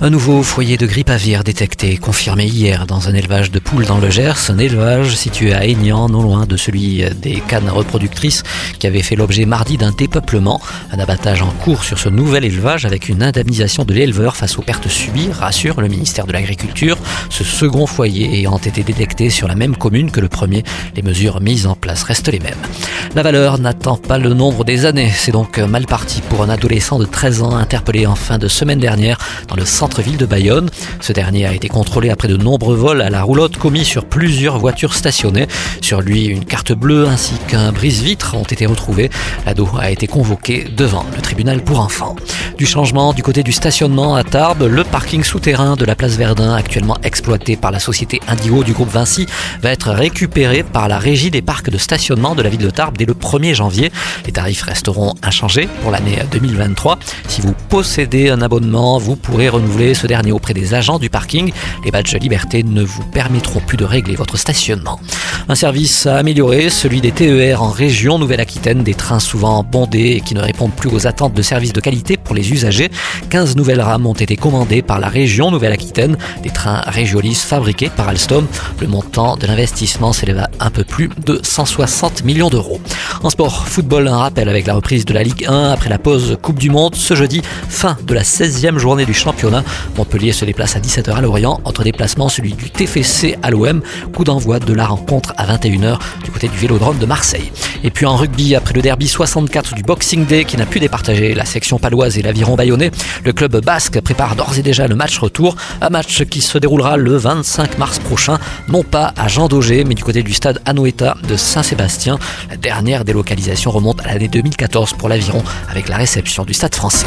Un nouveau foyer de grippe aviaire détecté, confirmé hier dans un élevage de poules dans le Gers, un élevage situé à Aignan, non loin de celui des cannes reproductrices qui avait fait l'objet mardi d'un dépeuplement. Un abattage en cours sur ce nouvel élevage avec une indemnisation de l'éleveur face aux pertes subies, rassure le ministère de l'Agriculture. Ce second foyer ayant été détecté sur la même commune que le premier, les mesures mises en place restent les mêmes. La valeur n'attend pas le nombre des années, c'est donc mal parti pour un adolescent de 13 ans interpellé en fin de semaine dernière dans le centre ville de Bayonne. Ce dernier a été contrôlé après de nombreux vols à la roulotte commis sur plusieurs voitures stationnées. Sur lui, une carte bleue ainsi qu'un brise-vitre ont été retrouvés. L'ado a été convoqué devant le tribunal pour enfants. Du changement du côté du stationnement à Tarbes, le parking souterrain de la place Verdun, actuellement exploité par la société Indigo du groupe Vinci, va être récupéré par la régie des parcs de stationnement de la ville de Tarbes dès le 1er janvier. Les tarifs resteront inchangés pour l'année 2023. Si vous possédez un abonnement, vous pourrez renouveler ce dernier auprès des agents du parking. Les badges liberté ne vous permettront plus de régler votre stationnement. Un service à améliorer, celui des TER en région Nouvelle-Aquitaine, des trains souvent bondés et qui ne répondent plus aux attentes de services de qualité pour les usagers. 15 nouvelles rames ont été commandées par la région Nouvelle-Aquitaine, des trains Régiolis fabriqués par Alstom. Le montant de l'investissement s'élève à un peu plus de 160 millions d'euros. En sport, football, un rappel avec la reprise de la Ligue 1 après la pause Coupe du Monde ce jeudi, fin de la 16e journée du championnat. Montpellier se déplace à 17h à Lorient. Entre déplacements, celui du TFC à l'OM. Coup d'envoi de la rencontre à 21h du côté du Vélodrome de Marseille. Et puis en rugby, après le derby 64 du Boxing Day qui n'a pu départager la section paloise et l'aviron bayonnais, le club basque prépare d'ores et déjà le match retour. Un match qui se déroulera le 25 mars prochain, non pas à Jean Daugé, mais du côté du stade Anoeta de Saint-Sébastien. La dernière délocalisation remonte à l'année 2014 pour l'aviron avec la réception du stade français.